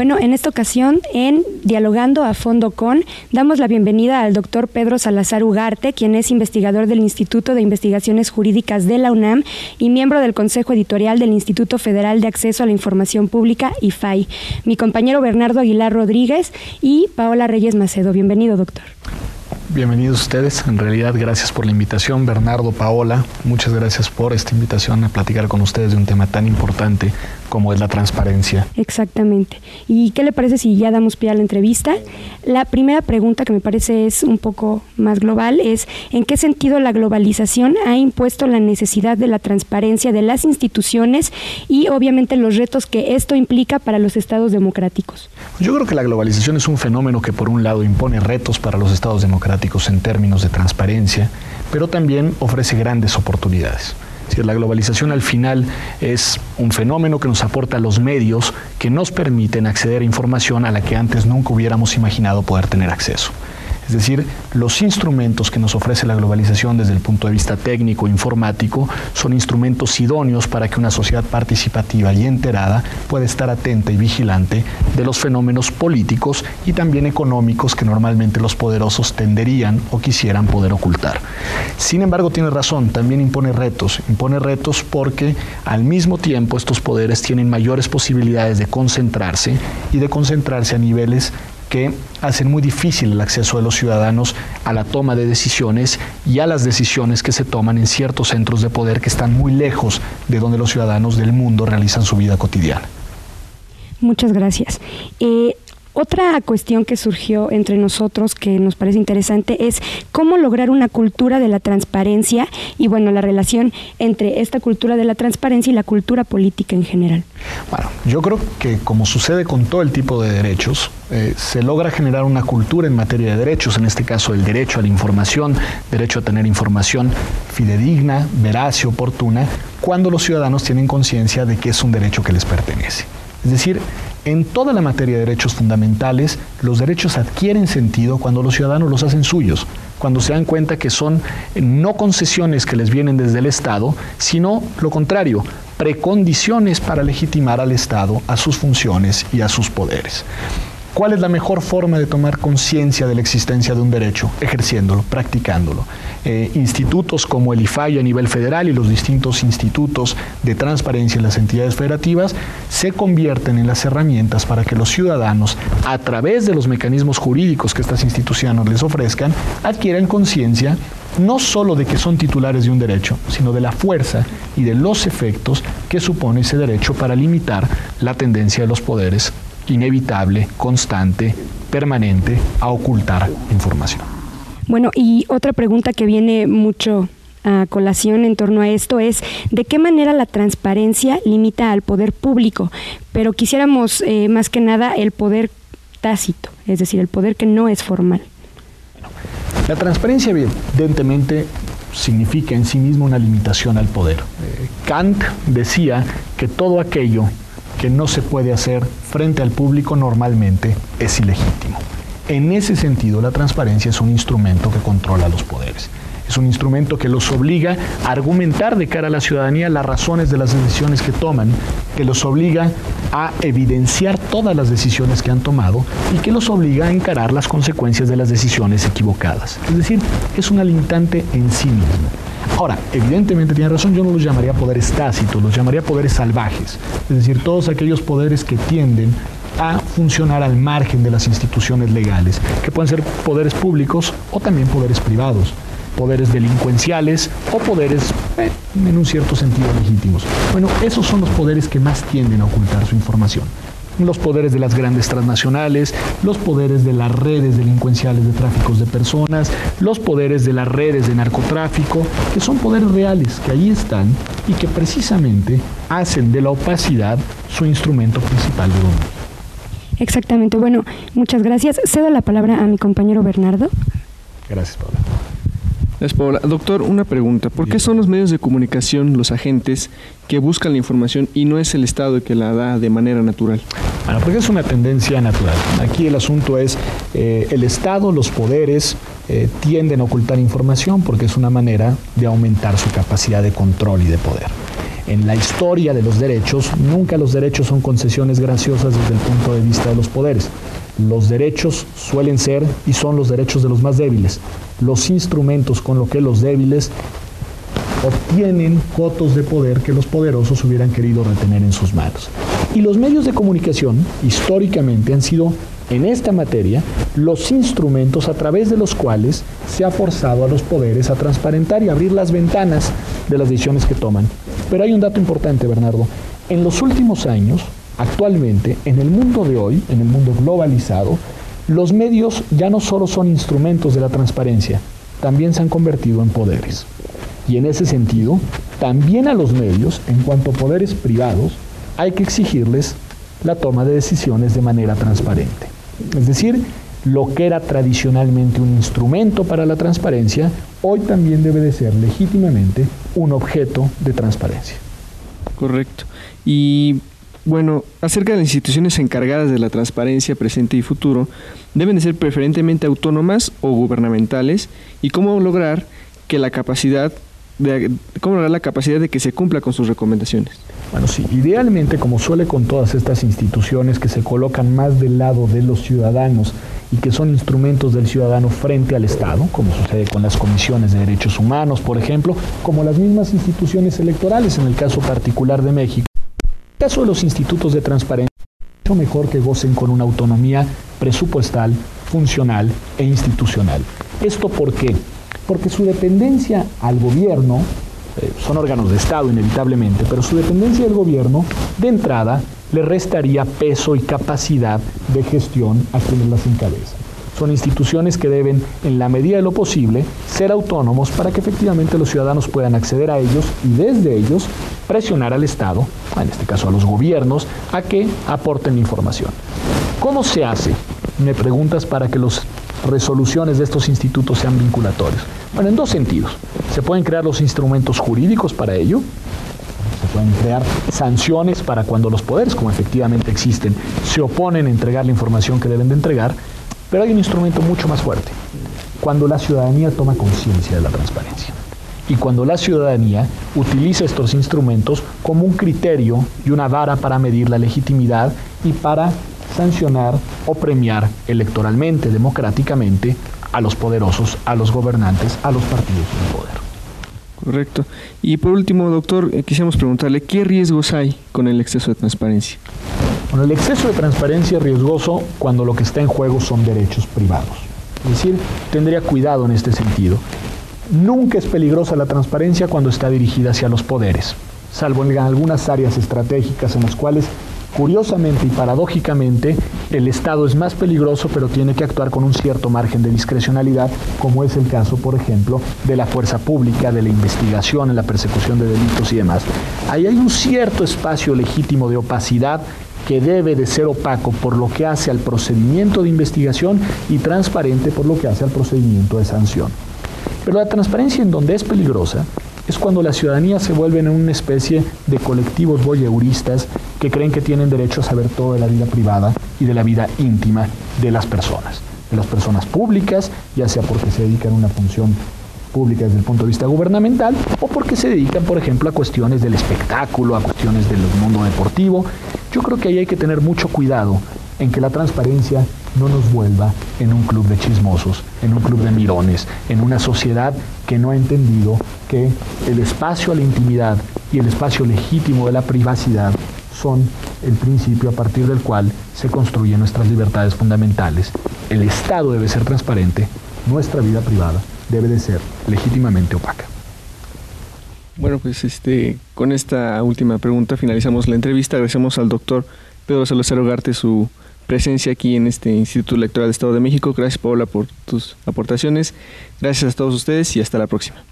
Bueno, en esta ocasión, en Dialogando a Fondo con, damos la bienvenida al doctor Pedro Salazar Ugarte, quien es investigador del Instituto de Investigaciones Jurídicas de la UNAM y miembro del Consejo Editorial del Instituto Federal de Acceso a la Información Pública, IFAI. Mi compañero Bernardo Aguilar Rodríguez y Paola Reyes Macedo. Bienvenido, doctor. Bienvenidos ustedes. En realidad, gracias por la invitación, Bernardo, Paola. Muchas gracias por esta invitación a platicar con ustedes de un tema tan importante como es la transparencia. Exactamente. ¿Y qué le parece si ya damos pie a la entrevista? La primera pregunta que me parece es un poco más global es ¿en qué sentido la globalización ha impuesto la necesidad de la transparencia de las instituciones y obviamente los retos que esto implica para los estados democráticos? Yo creo que la globalización es un fenómeno que por un lado impone retos para los estados democráticos en términos de transparencia, pero también ofrece grandes oportunidades la globalización al final es un fenómeno que nos aporta los medios que nos permiten acceder a información a la que antes nunca hubiéramos imaginado poder tener acceso. Es decir, los instrumentos que nos ofrece la globalización desde el punto de vista técnico informático son instrumentos idóneos para que una sociedad participativa y enterada pueda estar atenta y vigilante de los fenómenos políticos y también económicos que normalmente los poderosos tenderían o quisieran poder ocultar. Sin embargo, tiene razón, también impone retos. Impone retos porque al mismo tiempo estos poderes tienen mayores posibilidades de concentrarse y de concentrarse a niveles que hacen muy difícil el acceso de los ciudadanos a la toma de decisiones y a las decisiones que se toman en ciertos centros de poder que están muy lejos de donde los ciudadanos del mundo realizan su vida cotidiana. Muchas gracias. Eh, otra cuestión que surgió entre nosotros que nos parece interesante es cómo lograr una cultura de la transparencia y bueno, la relación entre esta cultura de la transparencia y la cultura política en general. Bueno, yo creo que como sucede con todo el tipo de derechos, eh, se logra generar una cultura en materia de derechos, en este caso el derecho a la información, derecho a tener información fidedigna, veraz y oportuna, cuando los ciudadanos tienen conciencia de que es un derecho que les pertenece. Es decir, en toda la materia de derechos fundamentales, los derechos adquieren sentido cuando los ciudadanos los hacen suyos, cuando se dan cuenta que son no concesiones que les vienen desde el Estado, sino lo contrario, precondiciones para legitimar al Estado, a sus funciones y a sus poderes. ¿Cuál es la mejor forma de tomar conciencia de la existencia de un derecho? Ejerciéndolo, practicándolo. Eh, institutos como el IFAI a nivel federal y los distintos institutos de transparencia en las entidades federativas se convierten en las herramientas para que los ciudadanos, a través de los mecanismos jurídicos que estas instituciones les ofrezcan, adquieran conciencia no solo de que son titulares de un derecho, sino de la fuerza y de los efectos que supone ese derecho para limitar la tendencia de los poderes inevitable, constante, permanente a ocultar información. Bueno, y otra pregunta que viene mucho a colación en torno a esto es de qué manera la transparencia limita al poder público, pero quisiéramos eh, más que nada el poder tácito, es decir, el poder que no es formal. La transparencia evidentemente significa en sí mismo una limitación al poder. Eh, Kant decía que todo aquello que no se puede hacer frente al público normalmente es ilegítimo. En ese sentido, la transparencia es un instrumento que controla los poderes. Es un instrumento que los obliga a argumentar de cara a la ciudadanía las razones de las decisiones que toman, que los obliga a evidenciar todas las decisiones que han tomado y que los obliga a encarar las consecuencias de las decisiones equivocadas. Es decir, es una limitante en sí mismo. Ahora, evidentemente tiene razón, yo no los llamaría poderes tácitos, los llamaría poderes salvajes, es decir, todos aquellos poderes que tienden a funcionar al margen de las instituciones legales, que pueden ser poderes públicos o también poderes privados, poderes delincuenciales o poderes eh, en un cierto sentido legítimos. Bueno, esos son los poderes que más tienden a ocultar su información los poderes de las grandes transnacionales, los poderes de las redes delincuenciales de tráficos de personas, los poderes de las redes de narcotráfico, que son poderes reales, que ahí están y que precisamente hacen de la opacidad su instrumento principal de dominio. Exactamente. Bueno, muchas gracias. Cedo la palabra a mi compañero Bernardo. Gracias, Paula. Doctor, una pregunta. ¿Por qué son los medios de comunicación los agentes que buscan la información y no es el Estado el que la da de manera natural? Bueno, porque es una tendencia natural. Aquí el asunto es eh, el Estado, los poderes eh, tienden a ocultar información porque es una manera de aumentar su capacidad de control y de poder. en la historia de los derechos, nunca los derechos son concesiones graciosas desde el punto de vista de los poderes. Los derechos suelen ser y son los derechos de los más débiles, los instrumentos con los que los débiles obtienen cotos de poder que los poderosos hubieran querido retener en sus manos. Y los medios de comunicación históricamente han sido en esta materia los instrumentos a través de los cuales se ha forzado a los poderes a transparentar y abrir las ventanas de las decisiones que toman. Pero hay un dato importante, Bernardo. En los últimos años, actualmente, en el mundo de hoy, en el mundo globalizado, los medios ya no solo son instrumentos de la transparencia, también se han convertido en poderes. Y en ese sentido, también a los medios, en cuanto a poderes privados, hay que exigirles la toma de decisiones de manera transparente. Es decir, lo que era tradicionalmente un instrumento para la transparencia, hoy también debe de ser legítimamente un objeto de transparencia. Correcto. Y bueno, acerca de las instituciones encargadas de la transparencia presente y futuro, deben de ser preferentemente autónomas o gubernamentales y cómo lograr que la capacidad cómo lograr la capacidad de que se cumpla con sus recomendaciones. Bueno, sí, idealmente, como suele con todas estas instituciones que se colocan más del lado de los ciudadanos y que son instrumentos del ciudadano frente al Estado, como sucede con las comisiones de derechos humanos, por ejemplo, como las mismas instituciones electorales en el caso particular de México. En el caso de los institutos de transparencia, mucho mejor que gocen con una autonomía presupuestal, funcional e institucional. ¿Esto por qué? Porque su dependencia al gobierno eh, son órganos de Estado inevitablemente, pero su dependencia del gobierno, de entrada, le restaría peso y capacidad de gestión a quienes las encabezan. Son instituciones que deben, en la medida de lo posible, ser autónomos para que efectivamente los ciudadanos puedan acceder a ellos y desde ellos presionar al Estado, en este caso a los gobiernos, a que aporten información. ¿Cómo se hace? Me preguntas para que las resoluciones de estos institutos sean vinculatorios. Bueno, en dos sentidos. Se pueden crear los instrumentos jurídicos para ello, se pueden crear sanciones para cuando los poderes, como efectivamente existen, se oponen a entregar la información que deben de entregar, pero hay un instrumento mucho más fuerte, cuando la ciudadanía toma conciencia de la transparencia y cuando la ciudadanía utiliza estos instrumentos como un criterio y una vara para medir la legitimidad y para sancionar o premiar electoralmente, democráticamente, a los poderosos, a los gobernantes, a los partidos del poder. Correcto. Y por último, doctor, eh, quisiéramos preguntarle, ¿qué riesgos hay con el exceso de transparencia? Bueno, el exceso de transparencia es riesgoso cuando lo que está en juego son derechos privados. Es decir, tendría cuidado en este sentido. Nunca es peligrosa la transparencia cuando está dirigida hacia los poderes, salvo en algunas áreas estratégicas en las cuales Curiosamente y paradójicamente, el Estado es más peligroso, pero tiene que actuar con un cierto margen de discrecionalidad, como es el caso, por ejemplo, de la fuerza pública, de la investigación, en la persecución de delitos y demás. Ahí hay un cierto espacio legítimo de opacidad que debe de ser opaco por lo que hace al procedimiento de investigación y transparente por lo que hace al procedimiento de sanción. Pero la transparencia en donde es peligrosa es cuando la ciudadanía se vuelve en una especie de colectivos voyeuristas que creen que tienen derecho a saber todo de la vida privada y de la vida íntima de las personas, de las personas públicas, ya sea porque se dedican a una función pública desde el punto de vista gubernamental o porque se dedican, por ejemplo, a cuestiones del espectáculo, a cuestiones del mundo deportivo. Yo creo que ahí hay que tener mucho cuidado en que la transparencia no nos vuelva en un club de chismosos, en un club de mirones, en una sociedad que no ha entendido que el espacio a la intimidad y el espacio legítimo de la privacidad son el principio a partir del cual se construyen nuestras libertades fundamentales. El Estado debe ser transparente, nuestra vida privada debe de ser legítimamente opaca. Bueno, pues este, con esta última pregunta finalizamos la entrevista. Agradecemos al doctor Pedro Salazar Ugarte su presencia aquí en este Instituto Electoral del Estado de México. Gracias, Paula, por tus aportaciones. Gracias a todos ustedes y hasta la próxima.